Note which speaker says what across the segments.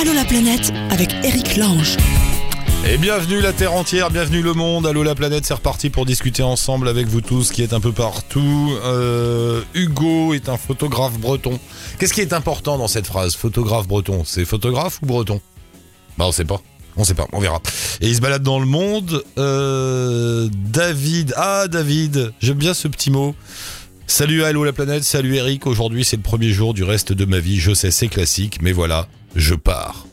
Speaker 1: Allô la planète avec Eric Lange.
Speaker 2: Et bienvenue la Terre entière, bienvenue le monde, allô la planète, c'est reparti pour discuter ensemble avec vous tous qui êtes un peu partout. Euh, Hugo est un photographe breton. Qu'est-ce qui est important dans cette phrase, photographe breton? C'est photographe ou breton? Bah on sait pas. On sait pas, on verra. Et il se balade dans le monde. Euh, David, ah David, j'aime bien ce petit mot. Salut Allô la planète, salut Eric. Aujourd'hui c'est le premier jour du reste de ma vie. Je sais c'est classique, mais voilà, je pars.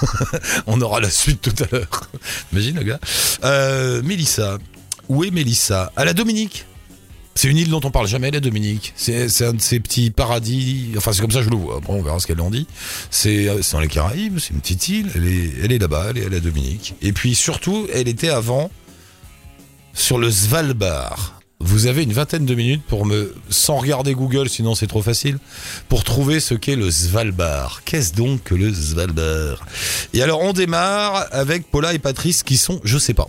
Speaker 2: On aura la suite tout à l'heure. Imagine le gars. Euh, Mélissa. Où est Mélissa? À la Dominique. C'est une île dont on parle jamais, la Dominique. C'est un de ces petits paradis. Enfin, c'est comme ça je le vois. Après, on verra ce qu'elle en dit. C'est dans les Caraïbes, c'est une petite île. Elle est, elle est là-bas, elle est à la Dominique. Et puis surtout, elle était avant sur le Svalbard. Vous avez une vingtaine de minutes pour me, sans regarder Google, sinon c'est trop facile, pour trouver ce qu'est le Svalbard. Qu'est-ce donc que le Svalbard? Et alors on démarre avec Paula et Patrice qui sont, je sais pas.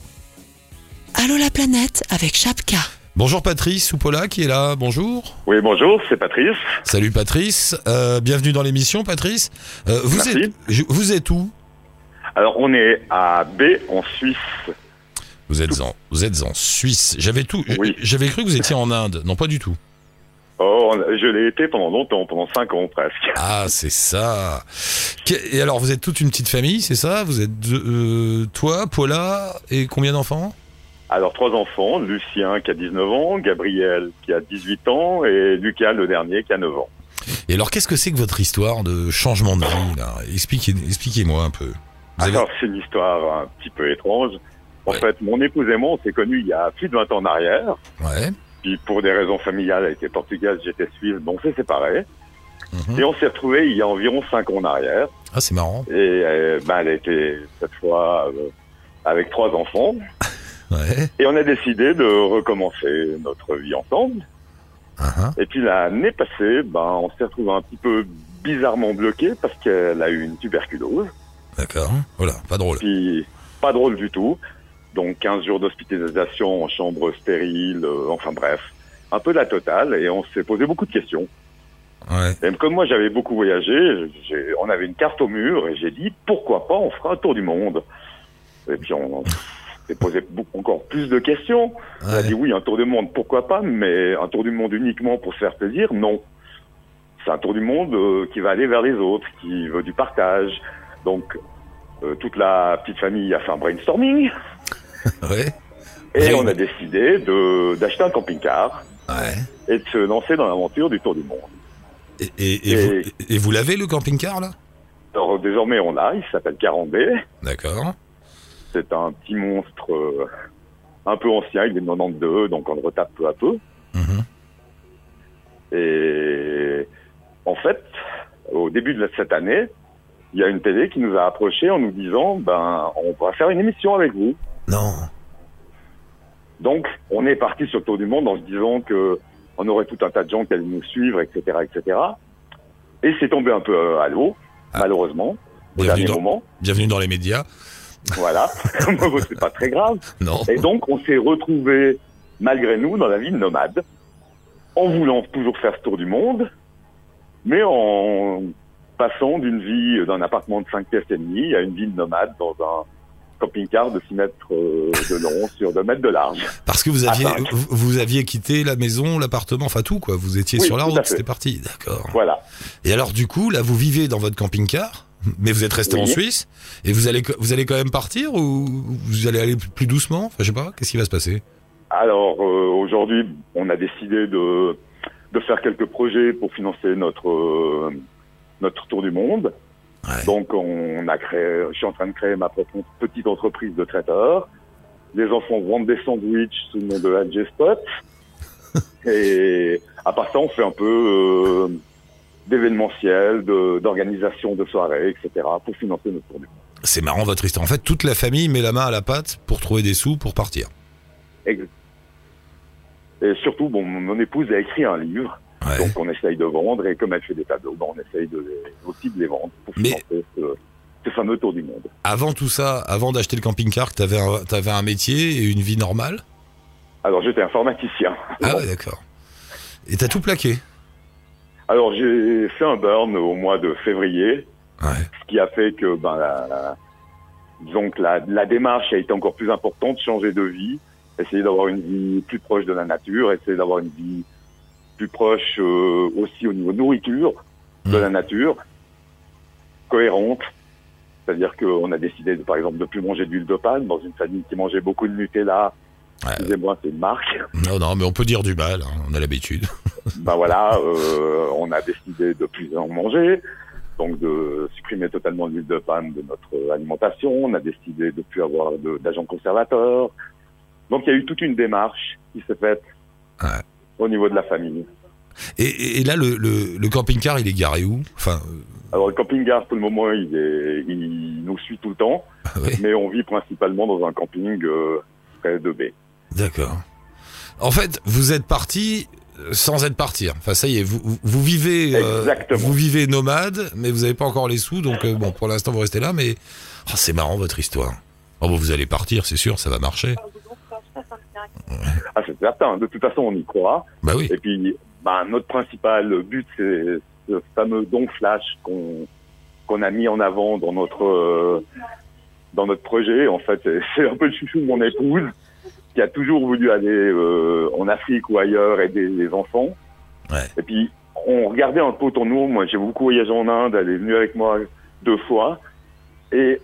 Speaker 1: Allô la planète avec Chapka.
Speaker 2: Bonjour Patrice ou Paula qui est là, bonjour.
Speaker 3: Oui, bonjour, c'est Patrice.
Speaker 2: Salut Patrice, Euh, bienvenue dans l'émission Patrice. Euh, vous,
Speaker 3: Merci.
Speaker 2: êtes, vous êtes où?
Speaker 3: Alors, on est à B, en Suisse.
Speaker 2: Vous êtes, en, vous êtes en Suisse. J'avais tout.
Speaker 3: Oui.
Speaker 2: J'avais cru que vous étiez en Inde. Non, pas du tout.
Speaker 3: Oh, je l'ai été pendant longtemps, pendant cinq ans presque.
Speaker 2: Ah, c'est ça. Et alors, vous êtes toute une petite famille, c'est ça? Vous êtes deux- euh, toi, Paula, et combien d'enfants?
Speaker 3: Alors, trois enfants, Lucien qui a 19 ans, Gabriel qui a 18 ans et Lucas, le dernier, qui a 9 ans.
Speaker 2: Et alors, qu'est-ce que c'est que votre histoire de changement de vie là? Expliquez, expliquez-moi un peu. Avez-
Speaker 3: Alors, c'est une histoire un petit peu étrange. En
Speaker 2: Ouais.
Speaker 3: fait, mon épouse et moi, on s'est connus il y a plus de 20 ans en arrière.
Speaker 2: Ouais.
Speaker 3: Puis, pour des raisons familiales, elle était portugaise, j'étais suisse, donc on s'est séparés.
Speaker 2: Mhm.
Speaker 3: Et on s'est retrouvés il y a environ 5 ans en arrière.
Speaker 2: Ah, c'est marrant.
Speaker 3: Et euh, ben, elle était cette fois euh, avec trois enfants.
Speaker 2: Ouais.
Speaker 3: Et on a décidé de recommencer notre vie ensemble.
Speaker 2: Ah.
Speaker 3: Et puis l'année passée, ben, on s'est retrouvé un petit peu bizarrement bloqué parce qu'elle a eu une tuberculose.
Speaker 2: D'accord. Voilà, pas drôle.
Speaker 3: Puis pas drôle du tout. Donc 15 jours d'hospitalisation en chambre stérile, euh, enfin bref, un peu la totale. Et on s'est posé beaucoup de questions.
Speaker 2: Ouais.
Speaker 3: Et comme moi j'avais beaucoup voyagé, on avait une carte au mur et j'ai dit pourquoi pas on fera un tour du monde. Et puis on s'est posé beaucoup, encore plus de questions. On a dit oui, un tour du monde, pourquoi pas, mais un tour du monde uniquement pour se faire plaisir, non. C'est un tour du monde euh, qui va aller vers les autres, qui veut du partage. Donc, euh, toute la petite famille a fait un brainstorming
Speaker 2: Ouais.
Speaker 3: et on a décidé de d'acheter un camping-car
Speaker 2: Ouais.
Speaker 3: et de se lancer dans l'aventure du tour du monde.
Speaker 2: Et, et, vous, et vous l'avez le camping-car là?
Speaker 3: Alors, désormais, on l'a, il s'appelle 40B.
Speaker 2: D'accord.
Speaker 3: C'est un petit monstre euh, un peu ancien, il est de 92, donc on le retape peu à peu.
Speaker 2: Mhm.
Speaker 3: Et en fait, au début de cette année, il y a une télé qui nous a approchés en nous disant, ben, on va faire une émission avec vous.
Speaker 2: Non.
Speaker 3: Donc, on est parti sur le tour du monde en se disant que on aurait tout un tas de gens qui allaient nous suivre, etc., etc. Et c'est tombé un peu euh, à l'eau,
Speaker 2: Ah.
Speaker 3: malheureusement, au
Speaker 2: Bienvenue
Speaker 3: dernier
Speaker 2: dans,
Speaker 3: moment.
Speaker 2: bienvenue dans les médias.
Speaker 3: Voilà. c'est pas très grave.
Speaker 2: Non.
Speaker 3: Et donc, on s'est retrouvés, malgré nous, dans la vie de nomade, en voulant toujours faire ce tour du monde, mais en passant d'une vie d'un appartement de 5 pièces et demie à une vie de nomade dans un camping-car de 6 mètres euh, de long sur 2 mètres de large.
Speaker 2: Parce que vous aviez, vous, vous aviez quitté la maison, l'appartement, enfin tout quoi. Vous étiez
Speaker 3: Oui,
Speaker 2: sur la route, c'était parti. D'accord.
Speaker 3: Voilà.
Speaker 2: Et alors du coup, là, vous vivez dans votre camping-car, mais vous êtes resté
Speaker 3: Oui.
Speaker 2: en Suisse et vous allez, vous allez quand même partir ou vous allez aller plus doucement? Enfin, je sais pas. Qu'est-ce qui va se passer?
Speaker 3: Alors, euh, aujourd'hui, on a décidé de, de faire quelques projets pour financer notre, euh, notre tour du monde.
Speaker 2: Ouais.
Speaker 3: Donc, on a créé, je suis en train de créer ma propre petite entreprise de traiteur. Les enfants vendent des sandwichs sous le nom de LG Spot. Et à part ça, on fait un peu euh, d'événementiel, d'organisation de soirées, etc. pour financer notre tour du monde.
Speaker 2: C'est marrant votre histoire. En fait, toute la famille met la main à la pâte pour trouver des sous pour partir.
Speaker 3: Ex- Et surtout, bon, mon épouse a écrit un livre,
Speaker 2: Ouais.
Speaker 3: donc on essaye de vendre, et comme elle fait des tableaux, ben, on essaye de les- aussi de les vendre pour
Speaker 2: Mais-
Speaker 3: financer ce, ce fameux tour du monde.
Speaker 2: Avant tout ça, avant d'acheter le camping-car, t'avais un, t'avais un métier et une vie normale?
Speaker 3: Alors j'étais informaticien.
Speaker 2: Ah ouais, d'accord. Et t'as tout plaqué?
Speaker 3: Alors j'ai fait un burn au mois de février
Speaker 2: Ouais.
Speaker 3: Ce qui a fait que, ben, la, la- disons que la, la démarche a été encore plus importante, changer de vie, essayer d'avoir une vie plus proche de la nature, essayer d'avoir une vie plus proche euh, aussi au niveau nourriture de la nature, cohérente. C'est-à-dire qu'on a décidé, de, par exemple, de plus manger d'huile de palme dans une famille qui mangeait beaucoup de Nutella.
Speaker 2: Ouais.
Speaker 3: Excusez-moi, c'est une marque.
Speaker 2: Non, non, mais on peut dire du mal, hein, on a l'habitude.
Speaker 3: ben voilà, euh, on a décidé de plus en manger, donc de supprimer totalement l'huile de palme de notre alimentation. On a décidé de plus avoir d'agents conservateurs. Donc il y a eu toute une démarche qui s'est faite
Speaker 2: Ouais.
Speaker 3: Au niveau de la famille.
Speaker 2: Et, là, le, le, le camping-car, il est garé où? Enfin, euh,
Speaker 3: Alors le camping-car, pour le moment, il, est, il nous suit tout le temps,
Speaker 2: ouais,
Speaker 3: mais on vit principalement dans un camping euh, près de baie.
Speaker 2: d'accord. En fait, vous êtes parti euh, sans être parti. Enfin, ça y est, vous, vivez, euh, vous vivez nomade, mais vous n'avez pas encore les sous, donc euh, bon, pour l'instant, vous restez là. Mais oh, c'est marrant votre histoire. Oh, bon, vous allez partir, c'est sûr, ça va marcher.
Speaker 3: Ah, c'est certain. De toute façon, on y croit.
Speaker 2: Bah oui.
Speaker 3: Et puis, ben, notre principal but, c'est ce fameux don flash qu'on qu'on a mis en avant dans notre euh, dans notre projet. En fait, c'est- c'est un peu le chouchou de mon épouse qui a toujours voulu aller euh, en Afrique ou ailleurs aider les enfants.
Speaker 2: Ouais.
Speaker 3: Et puis, on regardait un peu autour de nous. Moi, j'ai beaucoup voyagé en Inde. Elle est venue avec moi deux fois. Et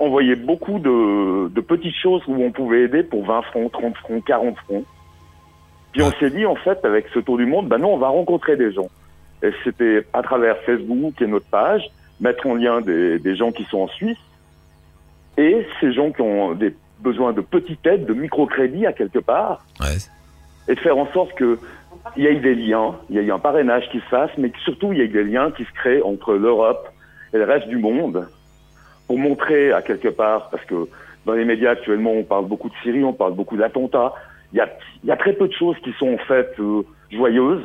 Speaker 3: on voyait beaucoup de, de petites choses où on pouvait aider pour 20 francs, 30 francs, 40 francs. Puis on s'est dit, en fait, avec ce tour du monde, ben non, on va rencontrer des gens. Et c'était à travers Facebook et notre page, mettre en lien des, des gens qui sont en Suisse et ces gens qui ont des besoins de petites aides, de microcrédit à quelque part,
Speaker 2: Ouais.
Speaker 3: et de faire en sorte que il y ait des liens, il y ait un parrainage qui se fasse, mais que surtout il y ait des liens qui se créent entre l'Europe et le reste du monde pour montrer à quelque part, parce que dans les médias actuellement on parle beaucoup de Syrie, on parle beaucoup d'attentats, il y a, y a très peu de choses qui sont en fait euh, joyeuses,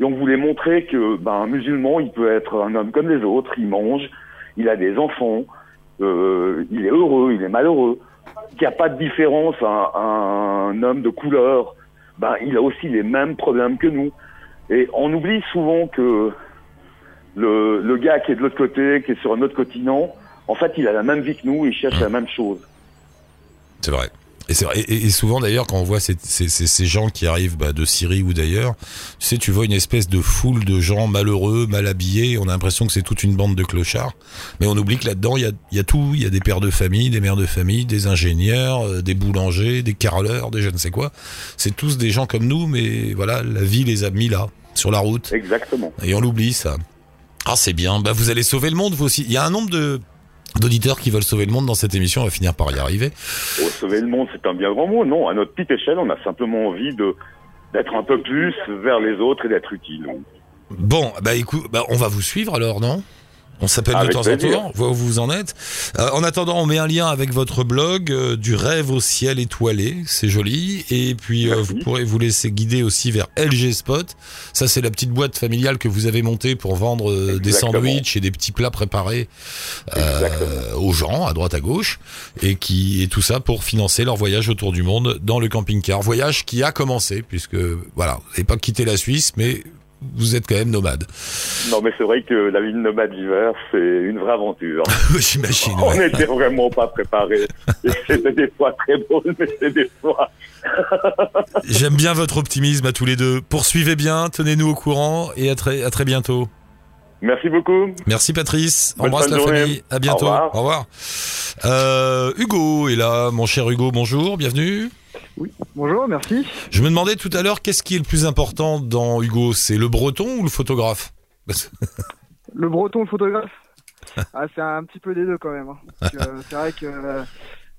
Speaker 3: et on voulait montrer que ben, un musulman il peut être un homme comme les autres, il mange, il a des enfants, euh, il est heureux, il est malheureux, qu'il n'y a pas de différence, un, un homme de couleur, ben, il a aussi les mêmes problèmes que nous. Et on oublie souvent que le, le gars qui est de l'autre côté, qui est sur un autre continent, en fait, il a la même vie que nous, il cherche la même chose.
Speaker 2: C'est vrai. Et, vrai. Et, souvent d'ailleurs quand on voit ces, ces, ces- ces gens qui arrivent bah, de Syrie ou d'ailleurs, tu sais, tu vois une espèce de foule de gens malheureux, mal habillés, on a l'impression que c'est toute une bande de clochards, mais on oublie que là-dedans il y a, y a tout, il y a des pères de famille, des mères de famille, des ingénieurs, euh, des boulangers, des carreleurs, des je ne sais quoi. C'est tous des gens comme nous, mais voilà, la vie les a mis là, sur la route,
Speaker 3: Exactement.
Speaker 2: et on l'oublie ça. Ah c'est bien, bah vous allez sauver le monde vous aussi. Il y a un nombre de d'auditeurs qui veulent sauver le monde dans cette émission, on va finir par y arriver.
Speaker 3: Oh, sauver le monde, c'est un bien grand mot. Non, à notre petite échelle, on a simplement envie de d'être un peu plus vers les autres et d'être utile.
Speaker 2: Bon, bah écoute, bah, on va vous suivre alors, non? On s'appelle de temps
Speaker 3: plaisir.
Speaker 2: en temps, on voit où vous en êtes. Euh, en attendant, on met un lien avec votre blog euh, du rêve au ciel étoilé, c'est joli. Et puis euh, vous pourrez vous laisser guider aussi vers LG Spot. Ça, c'est la petite boîte familiale que vous avez montée pour vendre euh, des sandwichs et des petits plats préparés euh, aux gens à droite à gauche, et qui et tout ça pour financer leur voyage autour du monde dans le camping-car. Voyage qui a commencé puisque voilà, vous n'avez pas quitté la Suisse, mais vous êtes quand même nomade.
Speaker 3: Non, mais c'est vrai que la vie de nomade d'hiver, c'est une vraie aventure.
Speaker 2: J'imagine.
Speaker 3: On
Speaker 2: ouais.
Speaker 3: n'était vraiment pas préparés. C'était des fois très drôle, mais c'était des fois.
Speaker 2: J'aime bien votre optimisme à tous les deux. Poursuivez bien, tenez-nous au courant et à très, à très bientôt.
Speaker 3: Merci beaucoup.
Speaker 2: Merci Patrice.
Speaker 3: Bonne
Speaker 2: Embrasse la
Speaker 3: journée.
Speaker 2: famille. À bientôt.
Speaker 3: Au revoir.
Speaker 2: Euh, Hugo est là, mon cher Hugo. Bonjour, bienvenue.
Speaker 4: Bonjour, merci.
Speaker 2: Je me demandais tout à l'heure qu'est-ce qui est le plus important dans Hugo, c'est le breton ou le photographe?
Speaker 4: Le breton, le photographe? Ah, C'est un petit peu des deux quand même. hein. C'est vrai que euh,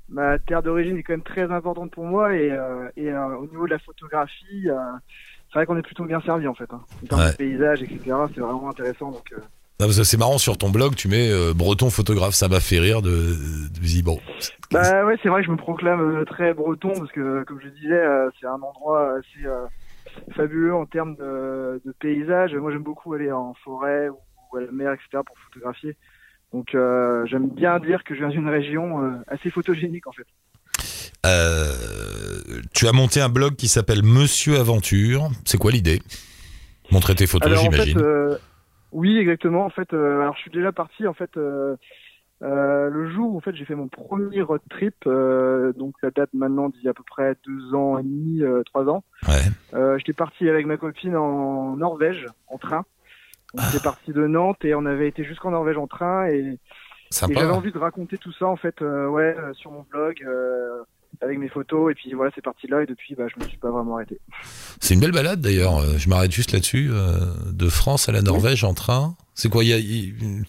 Speaker 4: ma terre d'origine est quand même très importante pour moi et, euh, et euh, au niveau de la photographie, c'est vrai qu'on est plutôt bien servi en fait. Hein. En termes
Speaker 2: Ouais.
Speaker 4: de paysage, etc. C'est vraiment intéressant. Donc,
Speaker 2: C'est marrant sur ton blog, tu mets euh, breton photographe. Ça m'a fait rire de, de bon.
Speaker 4: Bah ouais, c'est vrai que je me proclame euh, très breton parce que, comme je disais, euh, c'est un endroit assez euh, fabuleux en termes de, de paysage. Moi, j'aime beaucoup aller en forêt ou, ou à la mer, etc. pour photographier. Donc, j'aime bien dire que je viens d'une région assez photogénique, en fait.
Speaker 2: Tu as monté un blog qui s'appelle Monsieur Aventure. C'est quoi l'idée? Montrer tes photos,
Speaker 4: Alors, en fait,
Speaker 2: j'imagine.
Speaker 4: Oui, exactement. En fait, euh, alors je suis déjà parti en fait euh, euh, le jour où en fait j'ai fait mon premier road trip. euh, donc ça date maintenant d'il y a à peu près deux ans et demi, euh, trois ans.
Speaker 2: Ouais.
Speaker 4: Euh, J'étais parti avec ma copine en Norvège en train. On
Speaker 2: Ah.
Speaker 4: était parti de Nantes et on avait été jusqu'en Norvège en train et, et j'avais envie de raconter tout ça en fait, euh, ouais, sur mon blog. Avec mes photos et puis voilà c'est parti là et depuis bah je me suis pas vraiment arrêté.
Speaker 2: C'est une belle balade d'ailleurs. Euh, Je m'arrête juste là-dessus. euh, de France à la Norvège en train. C'est quoi y a,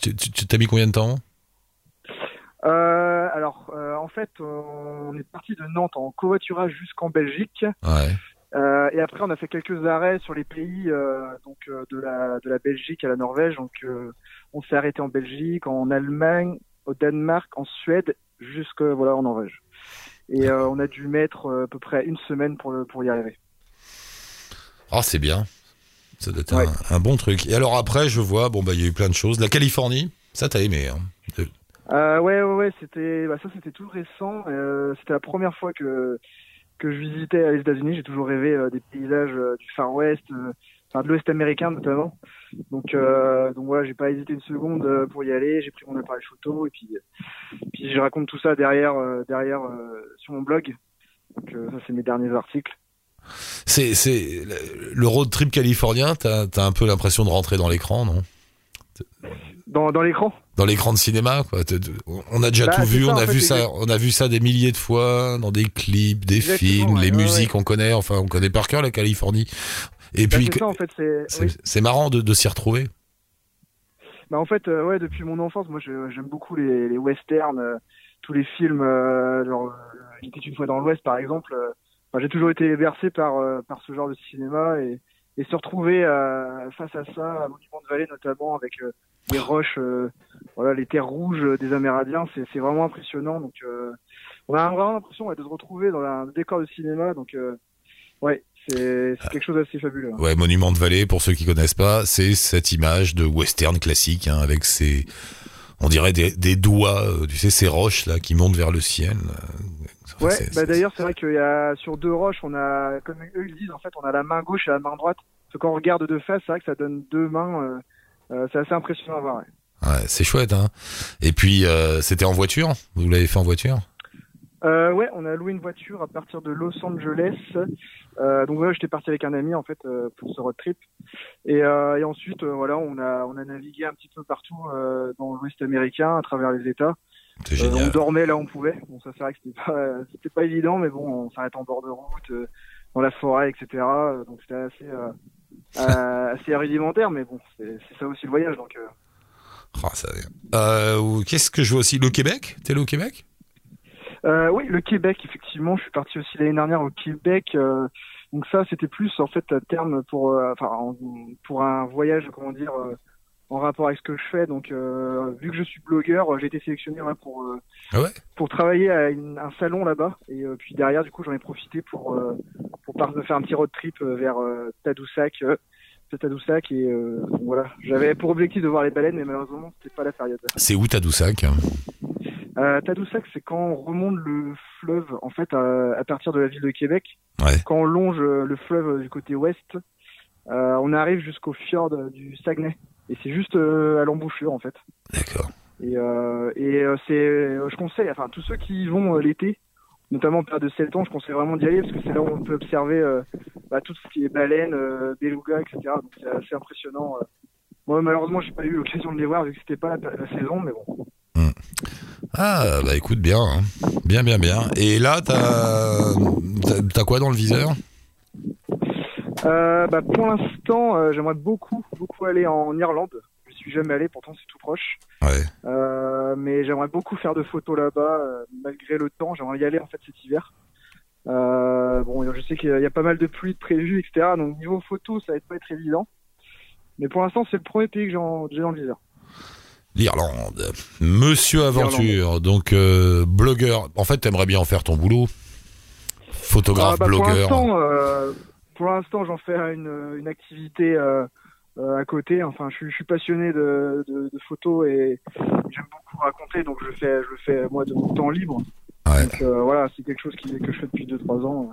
Speaker 2: Tu t'as mis combien de temps?
Speaker 4: Euh, alors euh, en fait on est parti de Nantes en covoiturage jusqu'en Belgique
Speaker 2: Ouais.
Speaker 4: Euh, et après on a fait quelques arrêts sur les pays donc de la de la Belgique à la Norvège donc on s'est arrêté en Belgique, en Allemagne, au Danemark, en Suède jusque voilà en Norvège. Et euh, on a dû mettre euh, à peu près une semaine pour le- pour y arriver.
Speaker 2: Ah, c'est bien. Ça doit être
Speaker 4: Ouais.
Speaker 2: un, un bon truc. Et alors après, je vois, bon, bah, il y a eu plein de choses. La Californie, ça, t'as aimé. Hein.
Speaker 4: Euh, ouais, ouais, ouais, c'était, bah, ça c'était tout récent. Euh, c'était la première fois que que je visitais les États-Unis. J'ai toujours rêvé euh, des paysages euh, du Far West, euh, enfin de l'Ouest américain notamment. Donc, euh, donc voilà, j'ai pas hésité une seconde euh, pour y aller. J'ai pris mon appareil photo et puis puis je raconte tout ça derrière euh, derrière euh, sur mon blog. Donc ça c'est mes derniers articles.
Speaker 2: C'est, c'est le- road trip californien. T'as, t'as un peu l'impression de rentrer dans l'écran, non?
Speaker 4: Dans dans l'écran?
Speaker 2: Dans l'écran de cinéma, quoi. On a déjà
Speaker 4: Bah,
Speaker 2: tout vu.
Speaker 4: ça,
Speaker 2: on a
Speaker 4: fait,
Speaker 2: vu ça. On a vu ça des milliers de fois dans des clips, des
Speaker 4: Exactement,
Speaker 2: films,
Speaker 4: ouais,
Speaker 2: les
Speaker 4: ouais,
Speaker 2: musiques. On connaît. Enfin, on connaît par cœur la Californie. Et puis,
Speaker 4: c'est ça en fait, c'est
Speaker 2: c'est,
Speaker 4: oui.
Speaker 2: c'est marrant de, de s'y retrouver.
Speaker 4: Bah en fait, euh, ouais, depuis mon enfance, moi j'aime beaucoup les, les westerns, euh, tous les films, euh, genre euh, Il était une fois dans l'Ouest par exemple. enfin, j'ai toujours été bercé par par ce genre de cinéma et, et se retrouver face à ça, à Monument de Vallée notamment avec les roches, voilà, les terres rouges des Amérindiens, c'est c'est vraiment impressionnant. Donc on a vraiment l'impression ouais, de se retrouver dans un décor de cinéma. Donc ouais, c'est quelque chose d'assez fabuleux. hein.
Speaker 2: Ouais, Monument de Vallée, pour ceux qui connaissent pas, c'est cette image de western classique, hein, avec ces, on dirait des, des doigts, euh, tu sais, ces roches là qui montent vers le ciel. euh, enfin,
Speaker 4: Ouais, bah d'ailleurs c'est vrai qu'il y a sur deux roches, on a, comme eux ils disent, en fait, on a la main gauche et la main droite. Parce que quand on regarde de face, c'est vrai que ça donne deux mains. euh, euh, c'est assez impressionnant à voir. Ouais.
Speaker 2: ouais, c'est chouette. Hein. Et puis, euh, c'était en voiture? Vous l'avez fait en voiture?
Speaker 4: Euh, ouais, on a loué une voiture à partir de Los Angeles. Euh, donc voilà, j'étais parti avec un ami en fait euh, pour ce road trip. Et, euh, et ensuite, voilà, on a on a navigué un petit peu partout dans l'Ouest américain, à travers les États. On dormait là où on pouvait. Bon, ça c'est vrai que c'était pas c'était pas évident, mais bon, on s'arrête en bord de route, dans la forêt, etc. Donc c'était assez assez rudimentaire, mais bon, c'est ça aussi le voyage. Donc
Speaker 2: Ah, ça- Qu'est-ce que je vois aussi? Le Québec? T'es allé au Québec?
Speaker 4: Euh, oui, le Québec, effectivement. Je suis parti aussi l'année dernière au Québec. euh, donc ça, c'était plus en fait à terme pour, euh, enfin, en- pour un voyage, comment dire, en rapport avec ce que je fais. Donc, vu que je suis blogueur, j'ai été sélectionné ouais, pour
Speaker 2: Ah ouais?
Speaker 4: pour travailler à une- un salon là-bas. Et puis derrière, du coup, j'en ai profité pour pour faire un petit road trip vers Tadoussac. Tadoussac et voilà j'avais pour objectif de voir les baleines mais malheureusement c'était pas la période
Speaker 2: C'est où Tadoussac?
Speaker 4: Euh, Tadoussac, c'est quand on remonte le fleuve, en fait, à, à partir de la ville de Québec.
Speaker 2: Ouais.
Speaker 4: Quand on longe euh, le fleuve du côté ouest, euh, on arrive jusqu'au fjord du Saguenay. Et c'est juste euh, à l'embouchure, en fait.
Speaker 2: D'accord.
Speaker 4: Et, euh, et euh, c'est, euh, je conseille, enfin, tous ceux qui y vont euh, l'été, notamment en période de 7 ans, je conseille vraiment d'y aller parce que c'est là où on peut observer euh, bah, tout ce qui est baleines, euh, belugas, etc. Donc c'est assez impressionnant. euh. Moi, malheureusement, j'ai pas eu l'occasion de les voir vu que c'était pas la, la saison, mais bon.
Speaker 2: Ah, bah écoute, bien. hein. Bien, bien, bien. Et là, t'as quoi dans le viseur?
Speaker 4: Euh, bah, pour l'instant, euh, j'aimerais beaucoup, beaucoup aller en Irlande. Je suis jamais allé, pourtant c'est tout proche.
Speaker 2: Ouais.
Speaker 4: Euh, mais j'aimerais beaucoup faire de photos là-bas, malgré le temps. J'aimerais y aller en fait cet hiver. Bon, je sais qu'il y a- pas mal de pluie de prévues, etc. Donc niveau photo, ça va pas être évident. Mais pour l'instant, c'est le premier pays que j'ai dans le viseur.
Speaker 2: L'Irlande. Monsieur Aventure, donc euh, blogueur. En fait, t'aimerais bien en faire ton boulot. Photographe,
Speaker 4: Ah, bah, Pour
Speaker 2: blogueur.
Speaker 4: l'instant, euh, pour l'instant, j'en fais une, une activité euh, à côté. Enfin, je, suis- je suis passionné de, de, de photos et j'aime beaucoup raconter, donc je le fais, je le fais moi de mon temps libre.
Speaker 2: Ouais.
Speaker 4: Donc voilà, c'est quelque chose qui, que je fais depuis 2-3 ans.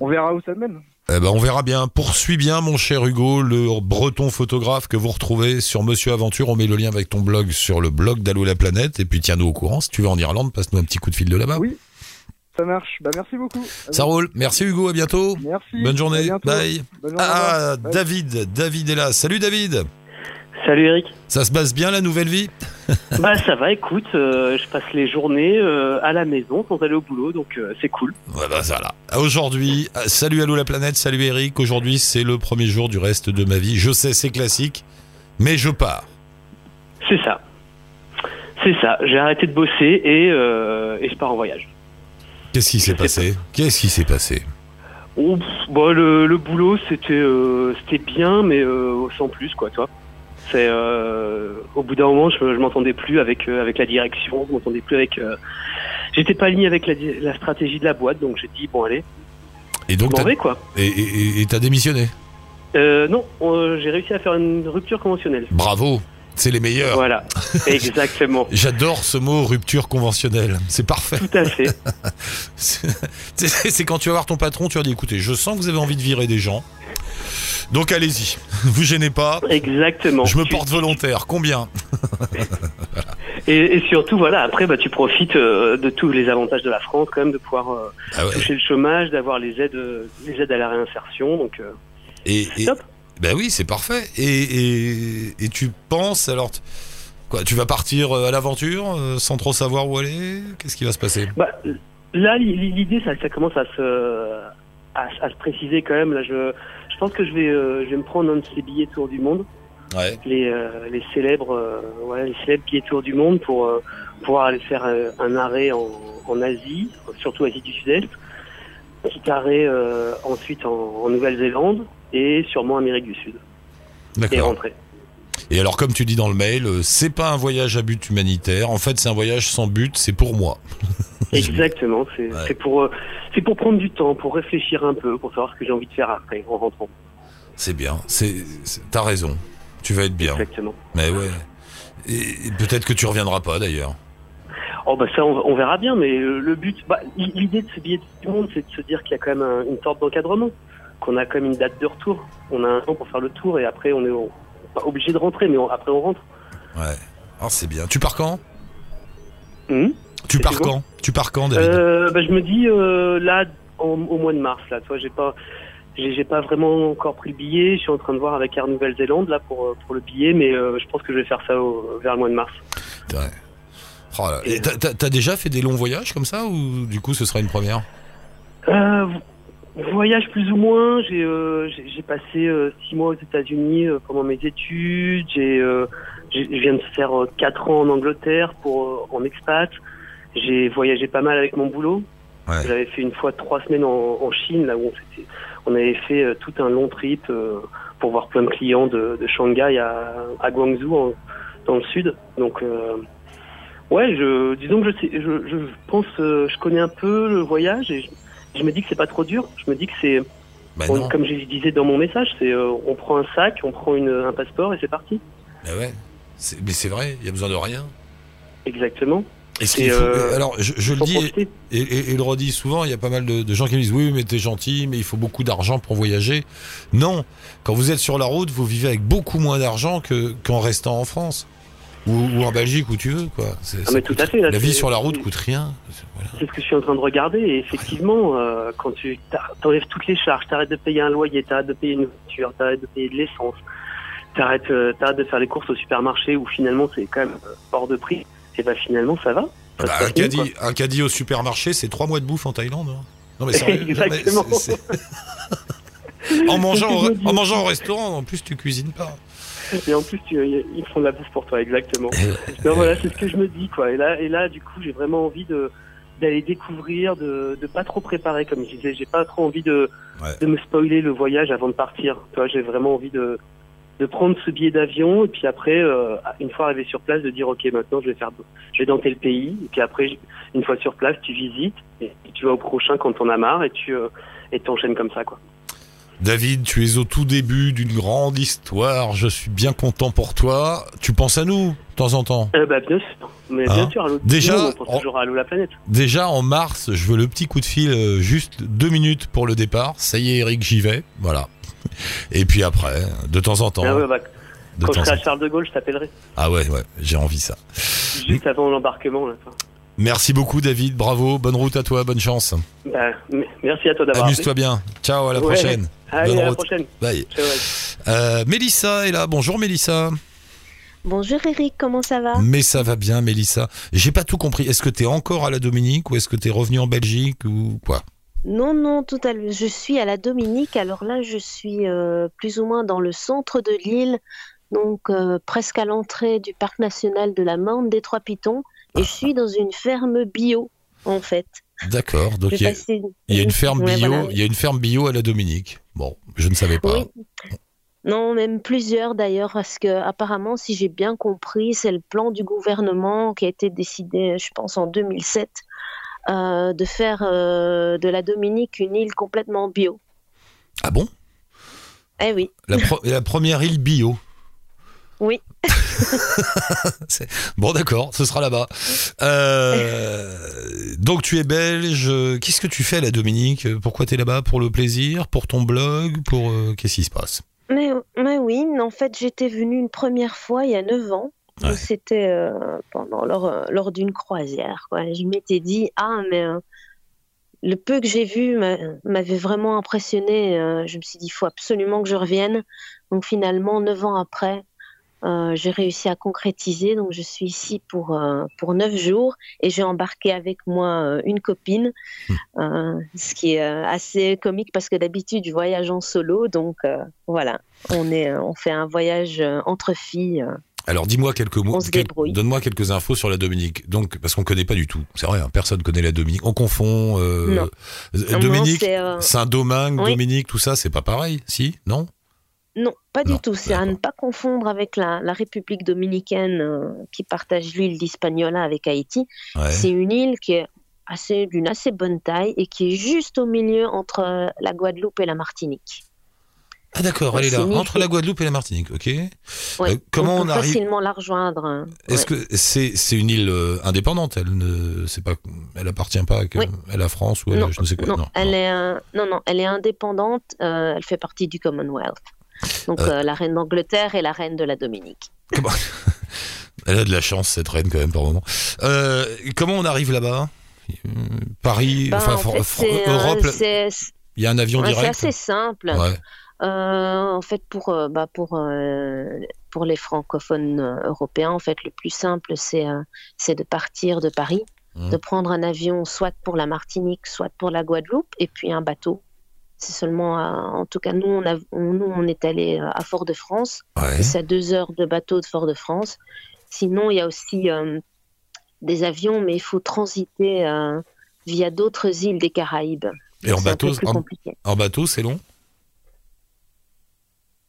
Speaker 4: On verra où ça mène.
Speaker 2: Eh ben, on verra bien. Poursuis bien, mon cher Hugo, le breton photographe que vous retrouvez sur Monsieur Aventure. On met le lien avec ton blog sur le blog d'Allo la planète. Et puis, tiens-nous au courant. Si tu vas en Irlande, passe-nous un petit coup de fil de là-bas.
Speaker 4: Oui. Ça marche. Bah, merci beaucoup.
Speaker 2: Ça roule. Merci Hugo. À bientôt.
Speaker 4: Merci.
Speaker 2: Bonne journée.
Speaker 4: bientôt.
Speaker 2: Bye.
Speaker 4: Bonne journée,
Speaker 2: Ah.
Speaker 4: Bye.
Speaker 2: David. David est là. Salut David.
Speaker 5: Salut Eric.
Speaker 2: Ça se passe bien la nouvelle vie
Speaker 5: Bah ça va, écoute, euh, je passe les journées euh, à la maison sans aller au boulot, donc euh, c'est cool.
Speaker 2: Ouais, bah, ça là. Aujourd'hui, salut Allo la planète, salut Eric. Aujourd'hui, c'est le premier jour du reste de ma vie. Je sais, c'est classique, mais je pars.
Speaker 5: C'est ça. C'est ça, j'ai arrêté de bosser et, et je pars en voyage.
Speaker 2: Qu'est-ce qui s'est passé Qu'est-ce qui s'est passé
Speaker 5: Oh, pff, bon, le, le boulot c'était c'était bien, mais sans plus quoi, toi. C'est euh, au bout d'un moment, je, je m'entendais plus avec euh, avec la direction, je m'entendais plus avec. euh, J'étais pas aligné avec la, stratégie de la boîte, donc j'ai dit bon allez,
Speaker 2: Et donc, t'as
Speaker 5: quoi.
Speaker 2: et, t'as démissionné?
Speaker 5: Non, j'ai réussi à faire une rupture conventionnelle.
Speaker 2: Bravo, c'est les meilleurs.
Speaker 5: Voilà, exactement.
Speaker 2: J'adore ce mot rupture conventionnelle. C'est parfait.
Speaker 5: Tout à fait.
Speaker 2: C'est quand tu vas voir ton patron, tu vas dire écoutez, je sens que vous avez envie de virer des gens. Donc allez-y, vous gênez pas.
Speaker 5: Exactement.
Speaker 2: Je me
Speaker 5: Tu-
Speaker 2: porte volontaire. Combien
Speaker 5: Et, et surtout, voilà, après, bah, tu profites euh, de tous les avantages de la France, quand même, de pouvoir euh,
Speaker 2: Ah ouais.
Speaker 5: toucher le chômage, d'avoir les aides, euh, les aides à la réinsertion. Donc, euh,
Speaker 2: Et, et-
Speaker 5: Top.
Speaker 2: ben oui, c'est parfait. Et, tu penses alors, quoi, tu vas partir à l'aventure sans trop savoir où aller? Qu'est-ce qui va se passer?
Speaker 5: Bah, là, li- li- l'idée, ça, ça commence à se, à, à se préciser quand même. Là, je pense que je vais, euh, je vais me prendre un de ces billets tour du monde,
Speaker 2: Ouais.
Speaker 5: les, euh, les célèbres, euh, ouais, les célèbres billets tour du monde pour euh, pouvoir aller faire un arrêt en, en Asie, surtout Asie du Sud-Est, petit arrêt ensuite en, en Nouvelle-Zélande et sûrement Amérique du Sud et
Speaker 2: D'accord.
Speaker 5: rentrer.
Speaker 2: Et alors, comme tu dis dans le mail, c'est pas un voyage à but humanitaire. En fait, c'est un voyage sans but. C'est pour moi.
Speaker 5: Exactement, c'est
Speaker 2: Ouais.
Speaker 5: pour c'est pour prendre du temps, pour réfléchir un peu, pour savoir ce que j'ai envie de faire après en rentrant.
Speaker 2: C'est bien. C'est, t'as raison. Tu vas être bien.
Speaker 5: Exactement.
Speaker 2: Mais ouais. Et, peut-être que tu reviendras pas d'ailleurs.
Speaker 5: Oh bah ça on, on verra bien, mais euh, le but, bah, l'idée de ce billet du monde, c'est de se dire qu'il y a quand même un- une sorte d'encadrement, qu'on a quand même une date de retour. On a un temps pour faire le tour et après on est on- pas obligé de rentrer, mais on- après on rentre.
Speaker 2: Ouais. Ah, c'est bien. Tu pars quand?
Speaker 5: Hum
Speaker 2: Tu pars quand? Tu pars quand, David?
Speaker 5: Euh, bah, je me dis euh, là en- au mois de mars là, toi j'ai pas j'ai pas vraiment encore pris le billet. Je suis en train de voir avec Air Nouvelle-Zélande là pour euh, pour le billet, mais euh, je pense que je vais faire ça au- vers le mois de mars.
Speaker 2: Ouais. Oh t'as- déjà fait des longs voyages comme ça ou du coup ce sera une première?
Speaker 5: Voyage plus ou moins. J'ai j'ai passé six mois aux États-Unis pendant mes études. J'ai je viens de faire euh, quatre ans en Angleterre pour en expat. J'ai voyagé pas mal avec mon boulot.
Speaker 2: Ouais.
Speaker 5: J'avais fait une fois trois semaines en, en Chine là où on, avait fait euh, tout un long trip euh, pour voir plein de clients de, de Shanghai à, à Guangzhou en- dans le sud. Donc euh, ouais, je disons que je sais, je, je pense, je connais un peu le voyage et je, je me dis que c'est pas trop dur. Je me dis que c'est,
Speaker 2: Bah
Speaker 5: on- comme je disais dans mon message, c'est on prend un sac, on prend une, un passeport et c'est parti.
Speaker 2: Bah ouais. Mais c'est vrai, il y a besoin de rien.
Speaker 5: Exactement.
Speaker 2: Est-ce
Speaker 5: Et,
Speaker 2: qu'il faut-
Speaker 5: euh,
Speaker 2: Alors, je, je le dis et, et- et le redis souvent, il y a pas mal de, de gens qui me disent oui, mais t'es gentil, mais il faut beaucoup d'argent pour voyager. Non, quand vous êtes sur la route, vous vivez avec beaucoup moins d'argent que qu'en restant en France ou, ou en Belgique où tu veux, quoi.
Speaker 5: Ah, mais tout
Speaker 2: coûte-
Speaker 5: à fait, là,
Speaker 2: la vie sur la route coûte rien. C'est- voilà.
Speaker 5: C'est ce que je suis en train de regarder et effectivement, euh, quand tu t'enlèves toutes les charges, t'arrêtes de payer un loyer, t'arrêtes de payer une voiture, t'arrêtes de payer de l'essence, t'arrêtes euh, de faire les courses au supermarché où finalement c'est quand même euh, hors de prix, et bah finalement ça va. Ça
Speaker 2: Bah, un, caddie, un caddie au supermarché, c'est trois mois de bouffe en Thaïlande. hein. Non mais sérieux, non, mais
Speaker 5: Exactement.
Speaker 2: c'est- c'est- en mangeant, au, en mangeant restaurant, en plus tu cuisines pas.
Speaker 5: Et en plus tu, euh, ils font de la bouffe pour toi, exactement. Non, voilà, c'est ce que je me dis quoi. Et là, et là, du coup, j'ai vraiment envie de d'aller découvrir, de de pas trop préparer comme je disais. J'ai pas trop envie de
Speaker 2: Ouais.
Speaker 5: de me spoiler le voyage avant de partir. Tu vois, j'ai vraiment envie de de prendre ce billet d'avion et puis après, euh, une fois arrivé sur place, de dire ok, maintenant je vais faire, je vais dans tel pays. Et puis après, une fois sur place, tu visites et tu vas au prochain quand t'en as marre et tu euh, et t'enchaînes comme ça quoi.
Speaker 2: David, tu es au tout début d'une grande histoire. Je suis bien content pour toi. Tu penses à nous de temps en temps
Speaker 5: Euh, bah, bien sûr. Mais
Speaker 2: Hein
Speaker 5: bien sûr, Allô,
Speaker 2: Déjà,
Speaker 5: nous, on pense
Speaker 2: on-
Speaker 5: toujours à la planète.
Speaker 2: Déjà en mars, je veux le petit coup de fil, euh, juste deux minutes pour le départ. Ça y est, Eric, j'y vais. Voilà. Et puis après, de temps en temps.
Speaker 5: Ah ouais, bah,
Speaker 2: de
Speaker 5: quand je serai
Speaker 2: en
Speaker 5: à Charles de Gaulle, je t'appellerai.
Speaker 2: Ah ouais, ouais, j'ai envie ça.
Speaker 5: Juste avant l'embarquement. Là.
Speaker 2: Merci beaucoup, David. Bravo. Bonne route à toi. Bonne chance.
Speaker 5: Bah, merci à toi d'avoir.
Speaker 2: Amuse-toi bien. Ciao, à la
Speaker 5: Ouais.
Speaker 2: prochaine.
Speaker 5: Allez,
Speaker 2: Bonne
Speaker 5: à la prochaine.
Speaker 2: Bye. Euh, Mélissa est là. Bonjour, Mélissa.
Speaker 6: Bonjour Eric, comment ça va?
Speaker 2: Mais ça va bien, Mélissa. J'ai pas tout compris. Est-ce que t'es encore à la Dominique ou est-ce que t'es revenu en Belgique ou quoi?
Speaker 6: Non, non, tout à l'heure. Je suis à la Dominique. Alors là, je suis euh, plus ou moins dans le centre de l'île, donc euh, presque à l'entrée du parc national de la Morne des Trois Pitons. Et je suis dans une ferme bio, en fait.
Speaker 2: D'accord. Donc il y, a-
Speaker 6: vais passer-
Speaker 2: il y a une ferme bio.
Speaker 6: voilà.
Speaker 2: Il y a une ferme bio à la Dominique. Bon, je ne savais pas.
Speaker 6: Oui. Non, même plusieurs d'ailleurs, parce que apparemment, si j'ai bien compris, c'est le plan du gouvernement qui a été décidé, je pense, en 2007, euh, de faire euh, de la Dominique une île complètement bio.
Speaker 2: Ah bon?
Speaker 6: Eh oui.
Speaker 2: la première île bio.
Speaker 6: Oui.
Speaker 2: Bon, d'accord, ce sera là-bas. Euh, donc, tu es belge. Qu'est-ce que tu fais à la Dominique? Pourquoi tu es là-bas? Pour le plaisir? Pour ton blog? Pour euh, Qu'est-ce qui se passe?
Speaker 6: Mais, mais oui, en fait, j'étais venue une première fois il y a 9 ans.
Speaker 2: Ouais.
Speaker 6: C'était euh, pendant lors, lors d'une croisière. Quoi. Je m'étais dit, ah, mais le peu que j'ai vu m'a- m'avait vraiment impressionné. Je me suis dit, il faut absolument que je revienne. Donc finalement, 9 ans après, euh, j'ai réussi à concrétiser. Donc je suis ici pour, euh, pour 9 jours et j'ai embarqué avec moi euh, une copine, euh, ce qui est assez comique parce que d'habitude, je voyage en solo. Donc voilà, on, est, on fait un voyage entre filles.
Speaker 2: Alors, dis-moi quelques mots. Quel-. Donne-moi quelques infos sur la Dominique. Donc, parce qu'on connaît pas du tout. C'est vrai, hein, personne connaît la Dominique. On confond. Dominique, Saint-Domingue,
Speaker 6: oui.
Speaker 2: Dominique, tout ça, c'est pas pareil Si? Non?
Speaker 6: Non, pas
Speaker 2: Non,
Speaker 6: du tout. C'est à ne pas confondre avec la, la République dominicaine euh, qui partage l'île d'Hispaniola avec Haïti.
Speaker 2: Ouais.
Speaker 6: C'est une île qui est assez d'une assez bonne taille et qui est juste au milieu entre euh, la Guadeloupe et la Martinique.
Speaker 2: Ah, d'accord, elle est là. Entre la Guadeloupe et la Martinique, ok.
Speaker 6: Ouais.
Speaker 2: Euh, comment
Speaker 6: on
Speaker 2: on
Speaker 6: peut
Speaker 2: arrive
Speaker 6: facilement la rejoindre. hein.
Speaker 2: Est-ce
Speaker 6: Ouais.
Speaker 2: que c'est une île indépendante? Elle ne c'est pas elle appartient pas à,
Speaker 6: Oui.
Speaker 2: à la France ou à la-
Speaker 6: Non,
Speaker 2: je ne sais quoi?
Speaker 6: non,
Speaker 2: non,
Speaker 6: elle
Speaker 2: non.
Speaker 6: est euh, non non, elle est indépendante. euh, elle fait partie du Commonwealth. Donc
Speaker 2: Euh.
Speaker 6: euh, la reine d'Angleterre et la reine de la Dominique.
Speaker 2: Comment- Elle a de la chance cette reine quand même par moment. Euh, comment on arrive là-bas? Paris,
Speaker 6: Ben,
Speaker 2: enfin
Speaker 6: en fait,
Speaker 2: Europe. Il y a un avion
Speaker 6: ouais, c'est
Speaker 2: direct.
Speaker 6: assez simple.
Speaker 2: Ouais.
Speaker 6: Euh, en fait, pour, bah, pour, euh, pour les francophones européens, en fait, le plus simple, c'est euh, c'est de partir de Paris,
Speaker 2: Mhm.
Speaker 6: de prendre un avion soit pour la Martinique, soit pour la Guadeloupe, et puis un bateau. C'est seulement, à- en tout cas, nous, on, a, on- nous, on est allé euh, à Fort-de-France.
Speaker 2: Ouais.
Speaker 6: C'est à deux heures de bateau de Fort-de-France. Sinon, il y a aussi euh, des avions, mais il faut transiter euh, via d'autres îles des Caraïbes.
Speaker 2: Et en bateau, en,
Speaker 6: compliqué.
Speaker 2: en bateau, c'est long?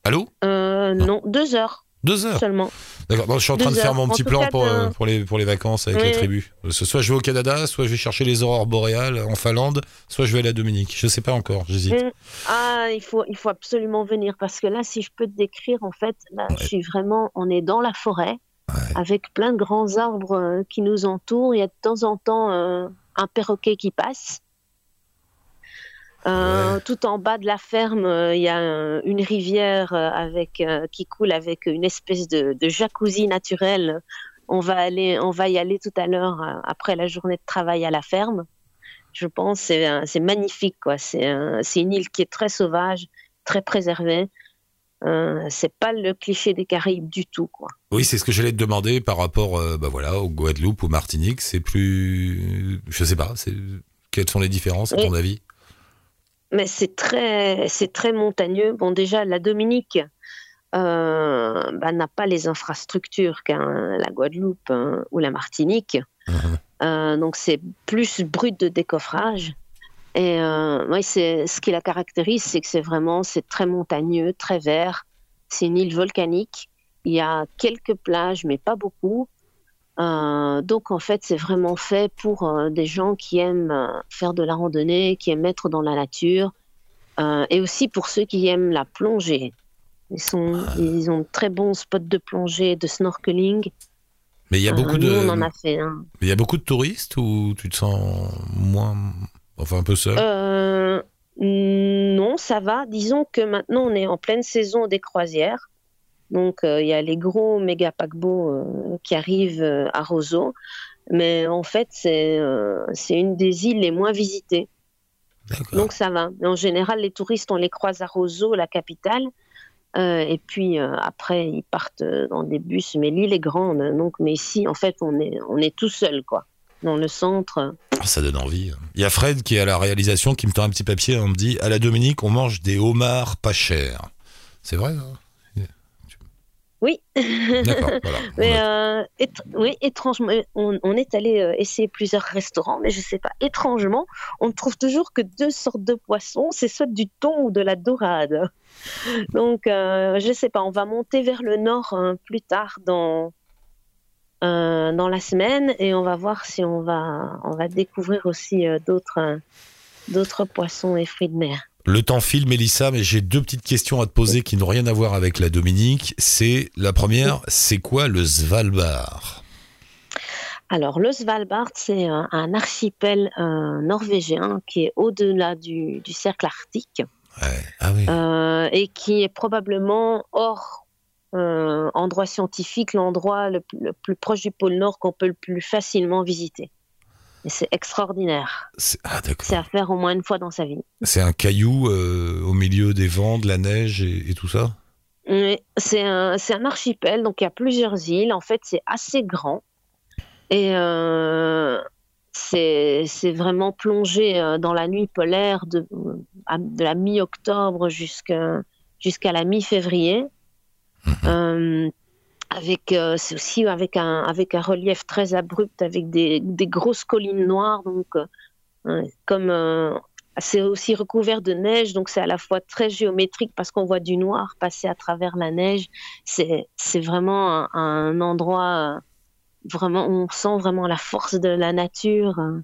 Speaker 2: Allô?
Speaker 6: Euh,
Speaker 2: Non.
Speaker 6: non, deux heures
Speaker 2: Deux heures.
Speaker 6: seulement.
Speaker 2: D'accord. Je suis en train de faire mon
Speaker 6: En
Speaker 2: petit plan
Speaker 6: cas,
Speaker 2: pour, euh, pour, les, pour les vacances avec
Speaker 6: Oui,
Speaker 2: la tribu. Soit je vais au Canada, soit je vais chercher les aurores boréales en Finlande, soit je vais à la Dominique. Je sais pas encore, j'hésite.
Speaker 6: Mm. Ah, il faut, il faut absolument venir parce que là, si je peux te décrire, en fait, là, je suis vraiment, on est dans la forêt avec plein de grands arbres euh, qui nous entourent. Il y a de temps en temps euh, un perroquet qui passe. Euh, Tout en bas de la ferme, euh, il y a une rivière euh, avec euh, qui coule avec une espèce de, de jacuzzi naturel. On va aller, on va y aller tout à l'heure après la journée de travail à la ferme. Je pense c'est c'est magnifique quoi. C'est un- c'est une île qui est très sauvage, très préservée. Euh, c'est pas le cliché des Caraïbes du tout quoi.
Speaker 2: Oui, c'est ce que j'allais te demander par rapport euh, bah voilà, au Guadeloupe ou Martinique. C'est plus. Je sais pas. c'est- Quelles sont les différences, à ton avis?
Speaker 6: Mais c'est très, c'est très montagneux. Bon, déjà, la Dominique euh, bah, n'a pas les infrastructures qu'un la Guadeloupe hein, ou la Martinique.
Speaker 2: Mhm.
Speaker 6: Euh, donc, c'est plus brut de décoffrage. Et euh, oui, c'est ce qui la caractérise, c'est que c'est vraiment, c'est très montagneux, très vert. C'est une île volcanique. Il y a quelques plages, mais pas beaucoup. Euh, donc en fait, c'est vraiment fait pour euh, des gens qui aiment euh, faire de la randonnée, qui aiment être dans la nature et aussi pour ceux qui aiment la plongée. Ils, sont,
Speaker 2: Ah.
Speaker 6: ils ont de très bons spots de plongée, de snorkeling.
Speaker 2: Mais il y a beaucoup de,
Speaker 6: Nous, on en a fait un.
Speaker 2: il y a beaucoup de touristes ou tu te sens moins, enfin un peu seul?
Speaker 6: Non, ça va. Disons que maintenant, on est en pleine saison des croisières. Donc, euh, il y a les gros méga paquebots euh, qui arrivent euh, à Roseau. Mais en fait, c'est une des îles les moins visitées. Donc, ça va. En général, les touristes, on les croise à Roseau, la capitale. Euh, et puis euh, après, ils partent dans des bus. Mais l'île est grande. Donc, mais ici, en fait, on est, on est tout seul, quoi. Dans le centre.
Speaker 2: Ah, Ça donne envie. Il y a Fred qui est à la réalisation qui me tend un petit papier. On me dit à la Dominique, on mange des homards pas chers. C'est vrai ça
Speaker 6: Oui.
Speaker 2: D'accord. Voilà. On
Speaker 6: Mais euh, étr- oui, étrangement, on, on est allé euh, essayer plusieurs restaurants, mais je sais pas, étrangement, on ne trouve toujours que deux sortes de poissons, c'est soit du thon ou de la dorade. Donc, euh, je sais pas, on va monter vers le nord hein, plus tard dans, euh, dans la semaine et on va voir si on va, on va découvrir aussi euh, d'autres, euh, d'autres poissons et fruits de mer.
Speaker 2: Le temps file, Mélissa, mais j'ai deux petites questions à te poser qui n'ont rien à voir avec la Dominique. C'est la première, c'est quoi le Svalbard?
Speaker 6: Alors, le Svalbard, c'est un, un archipel euh, norvégien qui est au-delà du, du cercle arctique
Speaker 2: Ouais. Ah oui.
Speaker 6: euh, et qui est probablement hors euh, endroit scientifique, l'endroit le plus proche du pôle Nord qu'on peut le plus facilement visiter. Et c'est extraordinaire.
Speaker 2: C'est- Ah.
Speaker 6: C'est à faire au moins une fois dans sa vie.
Speaker 2: C'est un caillou euh, au milieu des vents, de la neige et, et tout ça?
Speaker 6: C'est un, c'est un archipel, donc il y a plusieurs îles. En fait, c'est assez grand. Et euh, c'est c'est vraiment plongé euh, dans la nuit polaire de, de la mi-octobre jusqu'à jusqu'à la mi-février. Euh, avec, euh, aussi avec un, avec un relief très abrupt, avec des, des grosses collines noires. Donc, euh, hein, comme euh, c'est aussi recouvert de neige, donc c'est à la fois très géométrique parce qu'on voit du noir passer à travers la neige. C'est, c'est vraiment un, un endroit, vraiment, on sent vraiment la force de la nature. euh.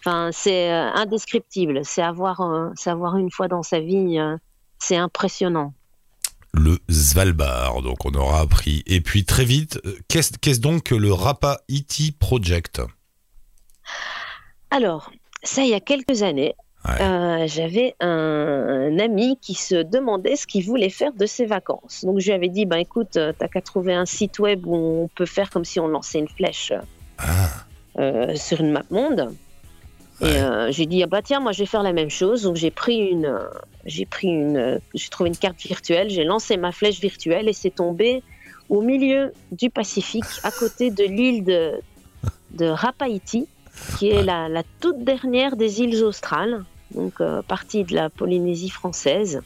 Speaker 6: Enfin, c'est indescriptible. C'est avoir, c'est avoir une fois dans sa vie, c'est impressionnant.
Speaker 2: Le Svalbard, donc on aura appris. Et puis très vite, euh, qu'est-ce donc que le Rapa Iti Project?
Speaker 6: Alors, ça, il y a quelques années,
Speaker 2: Ouais.
Speaker 6: euh, j'avais un, un ami qui se demandait ce qu'il voulait faire de ses vacances. Donc, je lui avais dit, ben écoute, euh, t'as qu'à trouver un site web où on peut faire comme si on lançait une flèche
Speaker 2: Ah,
Speaker 6: euh, sur une map monde.
Speaker 2: Ouais.
Speaker 6: Et euh, j'ai dit, ah bah tiens, moi je vais faire la même chose. Donc, j'ai pris une, euh, j'ai pris une, euh, j'ai trouvé une carte virtuelle, j'ai lancé ma flèche virtuelle et c'est tombé au milieu du Pacifique, à côté de l'île de, de Rapaïti, qui est la, la toute dernière des îles australes, donc euh, partie de la Polynésie française.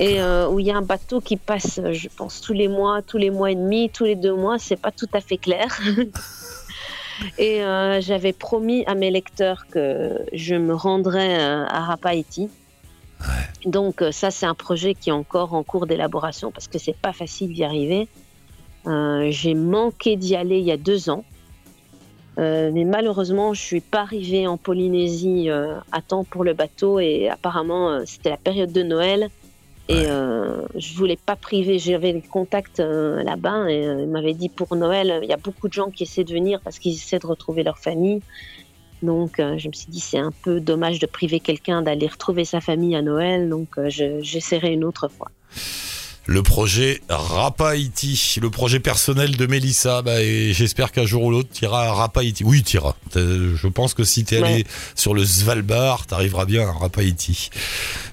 Speaker 6: Et euh, où il y a un bateau qui passe, je pense, tous les mois, tous les mois et demi, tous les deux mois, c'est pas tout à fait clair. et euh, j'avais promis à mes lecteurs que je me rendrais euh, à Rapaïti. Donc euh, ça, c'est un projet qui est encore en cours d'élaboration parce que c'est pas facile d'y arriver. Euh, J'ai manqué d'y aller il y a deux ans. Euh, mais malheureusement, je suis pas arrivée en Polynésie euh, à temps pour le bateau et apparemment c'était la période de Noël et euh, je voulais pas priver. J'avais des contacts euh, là-bas et euh, ils m'avaient dit pour Noël, il y a beaucoup de gens qui essaient de venir parce qu'ils essaient de retrouver leur famille. Donc euh, je me suis dit c'est un peu dommage de priver quelqu'un d'aller retrouver sa famille à Noël. Donc euh, je- j'essaierai une autre fois.
Speaker 2: Le projet Rapa Iti, le projet personnel de Mélissa. Bah, et j'espère qu'un jour ou l'autre, tu iras à Rapa Iti. Oui, tu iras. Euh, Je pense que si tu es allé
Speaker 6: Ouais.
Speaker 2: sur le Svalbard, tu arriveras bien à Rapa Iti.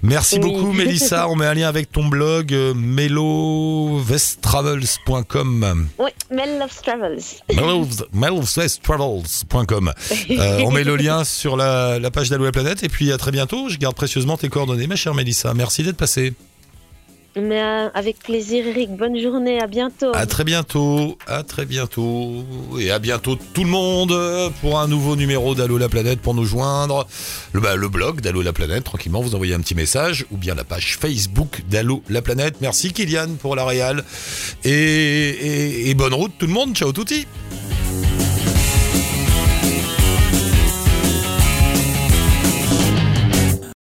Speaker 2: Merci
Speaker 6: Oui.
Speaker 2: beaucoup, Mélissa. On met un lien avec ton blog euh, melovestravels.com.
Speaker 6: Oui, Mel Loves Travels.
Speaker 2: melovestravels.com. Euh, on met le lien sur la, la page d'Allo la planète. Et puis à très bientôt. Je garde précieusement tes coordonnées, ma chère Mélissa. Merci d'être passée.
Speaker 6: Mais euh, avec plaisir, Eric. Bonne journée. À bientôt.
Speaker 2: À très bientôt, à très bientôt, et à bientôt tout le monde pour un nouveau numéro d'Allo la planète pour nous joindre. Le, bah, blog d'Allo la planète, tranquillement, vous envoyez un petit message, ou bien la page Facebook d'Allo la planète. Merci Kylian pour la réal, et, et bonne route tout le monde, ciao touti